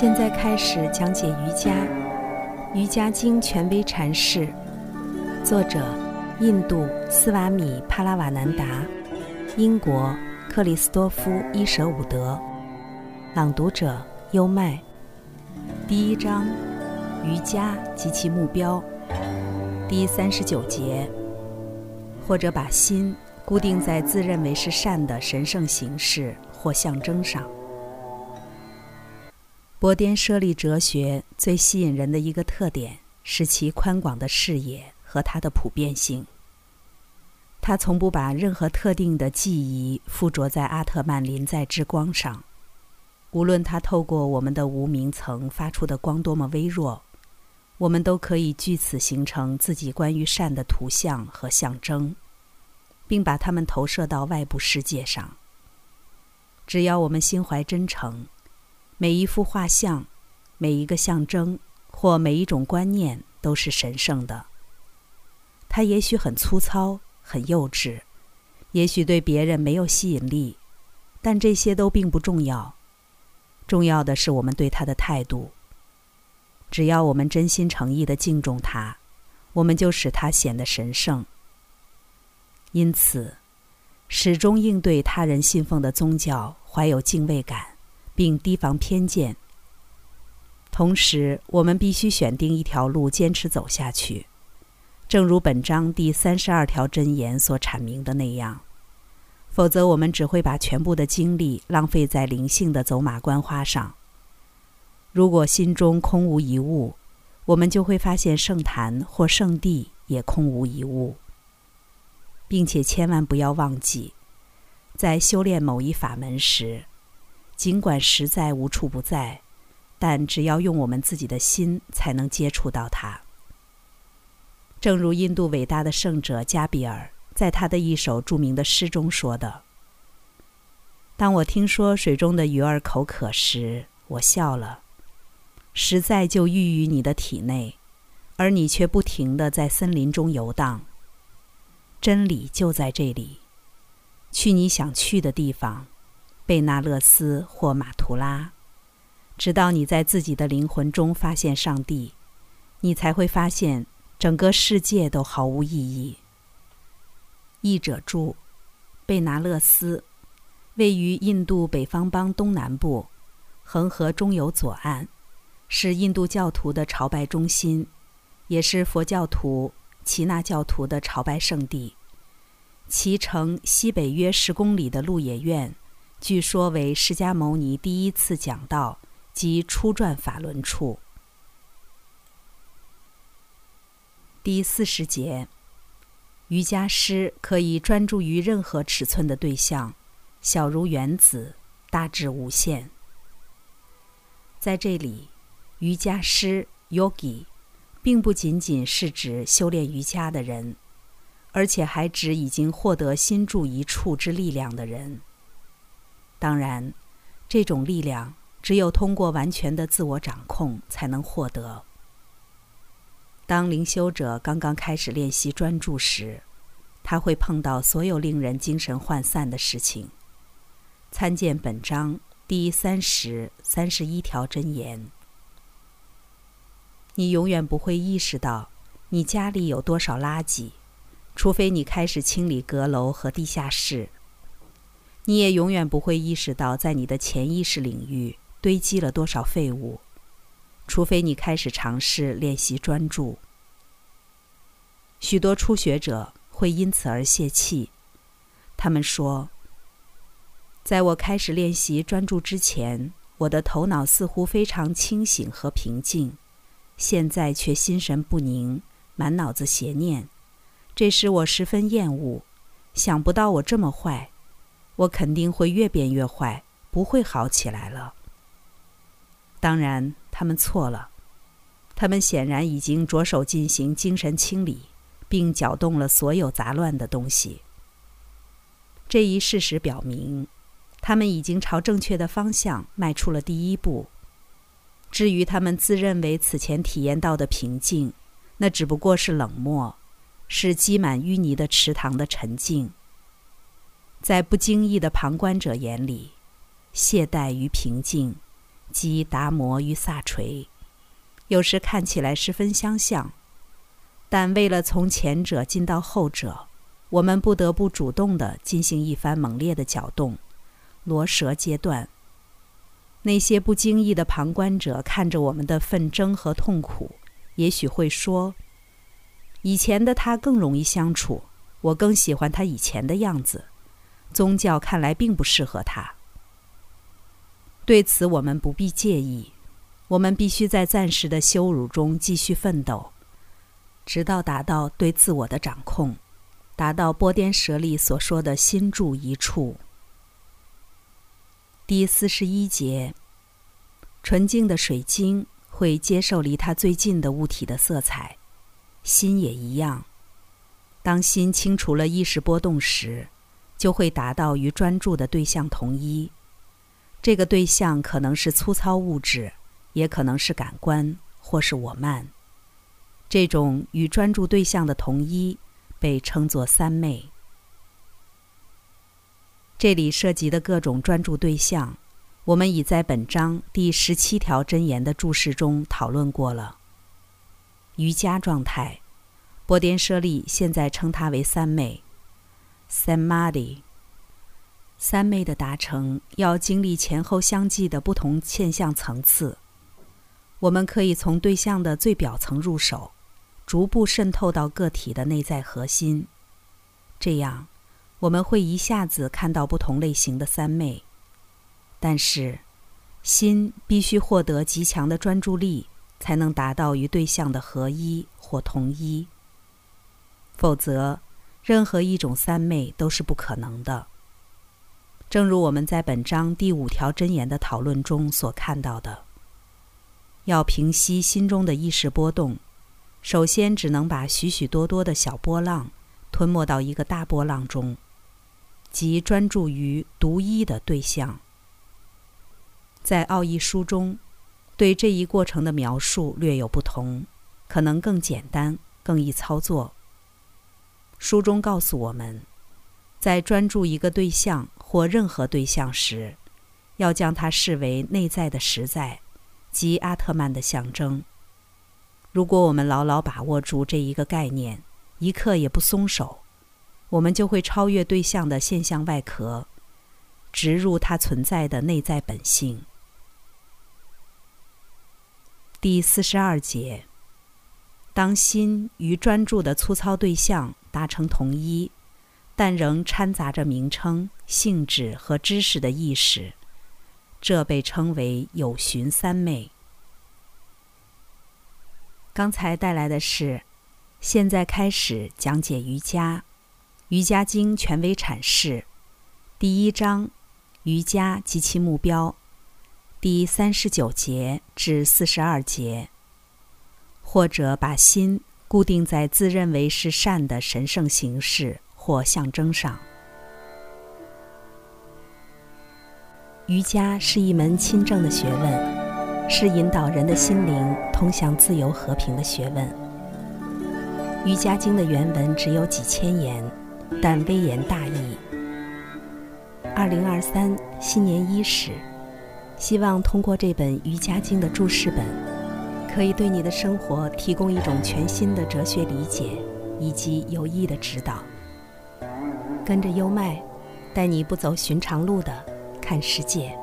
现在开始讲解瑜伽，《瑜伽经》权威阐释，作者印度斯瓦米帕拉瓦南达，英国克里斯多夫伊舍伍德，朗读者优麦。第一章：瑜伽及其目标。第三十九节，或者把心固定在自认为是善的神圣形式或象征上。波颠舍利哲学最吸引人的一个特点是其宽广的视野和它的普遍性。他从不把任何特定的记忆附着在阿特曼临在之光上，无论他透过我们的无名层发出的光多么微弱，我们都可以据此形成自己关于善的图像和象征，并把它们投射到外部世界上。只要我们心怀真诚。每一幅画像，每一个象征，或每一种观念，都是神圣的。它也许很粗糙、很幼稚，也许对别人没有吸引力，但这些都并不重要。重要的是我们对它的态度。只要我们真心诚意的敬重它，我们就使它显得神圣。因此，始终应对他人信奉的宗教怀有敬畏感。并提防偏见。同时，我们必须选定一条路，坚持走下去，正如本章第三十二条箴言所阐明的那样。否则，我们只会把全部的精力浪费在灵性的走马观花上。如果心中空无一物，我们就会发现圣坛或圣地也空无一物。并且，千万不要忘记，在修炼某一法门时。尽管实在无处不在，但只要用我们自己的心，才能接触到它。正如印度伟大的圣者加比尔在他的一首著名的诗中说的：“当我听说水中的鱼儿口渴时，我笑了。实在就寓于你的体内，而你却不停地在森林中游荡。真理就在这里，去你想去的地方。”贝纳勒斯或马图拉，直到你在自己的灵魂中发现上帝，你才会发现整个世界都毫无意义。译者注：贝纳勒斯位于印度北方邦东南部，恒河中游左岸，是印度教徒的朝拜中心，也是佛教徒、耆那教徒的朝拜圣地。其城西北约十公里的鹿野苑。据说为释迦牟尼第一次讲道及初转法轮处。第四十节，瑜伽师可以专注于任何尺寸的对象，小如原子，大至无限。在这里，瑜伽师 （yogi） 并不仅仅是指修炼瑜伽的人，而且还指已经获得心住一处之力量的人。当然，这种力量只有通过完全的自我掌控才能获得。当灵修者刚刚开始练习专注时，他会碰到所有令人精神涣散的事情。参见本章第三十三十一条箴言。你永远不会意识到你家里有多少垃圾，除非你开始清理阁楼和地下室。你也永远不会意识到，在你的潜意识领域堆积了多少废物，除非你开始尝试练习专注。许多初学者会因此而泄气，他们说：“在我开始练习专注之前，我的头脑似乎非常清醒和平静，现在却心神不宁，满脑子邪念，这使我十分厌恶。想不到我这么坏。”我肯定会越变越坏，不会好起来了。当然，他们错了。他们显然已经着手进行精神清理，并搅动了所有杂乱的东西。这一事实表明，他们已经朝正确的方向迈出了第一步。至于他们自认为此前体验到的平静，那只不过是冷漠，是积满淤泥的池塘的沉静。在不经意的旁观者眼里，懈怠与平静，即达摩与萨垂，有时看起来十分相像，但为了从前者进到后者，我们不得不主动地进行一番猛烈的搅动，罗舌阶段。那些不经意的旁观者看着我们的纷争和痛苦，也许会说：“以前的他更容易相处，我更喜欢他以前的样子。宗教看来并不适合他。”对此，我们不必介意。我们必须在暂时的羞辱中继续奋斗，直到达到对自我的掌控，达到波颠舍利所说的心住一处。第四十一节，纯净的水晶会接受离它最近的物体的色彩，心也一样。当心清除了意识波动时，就会达到与专注的对象同一。这个对象可能是粗糙物质，也可能是感官，或是我慢。这种与专注对象的同一被称作三昧。这里涉及的各种专注对象，我们已在本章第十七条真言的注释中讨论过了。瑜伽状态，波颠舍利现在称它为三昧 （samadhi）。三昧的达成要经历前后相继的不同现象层次。我们可以从对象的最表层入手，逐步渗透到个体的内在核心，这样。我们会一下子看到不同类型的三昧，但是，心必须获得极强的专注力，才能达到与对象的合一或同一。否则，任何一种三昧都是不可能的。正如我们在本章第五条真言的讨论中所看到的，要平息心中的意识波动，首先只能把许许多多的小波浪吞没到一个大波浪中。即专注于独一的对象。在奥义书中，对这一过程的描述略有不同，可能更简单、更易操作。书中告诉我们，在专注一个对象或任何对象时，要将它视为内在的实在，即阿特曼的象征。如果我们牢牢把握住这一个概念，一刻也不松手。我们就会超越对象的现象外壳，植入它存在的内在本性。第四十二节：当心与专注的粗糙对象达成统一，但仍掺杂着名称、性质和知识的意识，这被称为有寻三昧。刚才带来的是，现在开始讲解瑜伽。瑜伽经权威阐释，第一章，瑜伽及其目标，第三十九节至四十二节。或者把心固定在自认为是善的神圣形式或象征上。瑜伽是一门亲政的学问，是引导人的心灵通向自由和平的学问。瑜伽经的原文只有几千言。但微言大义。二零二三新年伊始，希望通过这本《瑜伽经》的注释本，可以对你的生活提供一种全新的哲学理解以及有益的指导。跟着优麦，带你不走寻常路的看世界。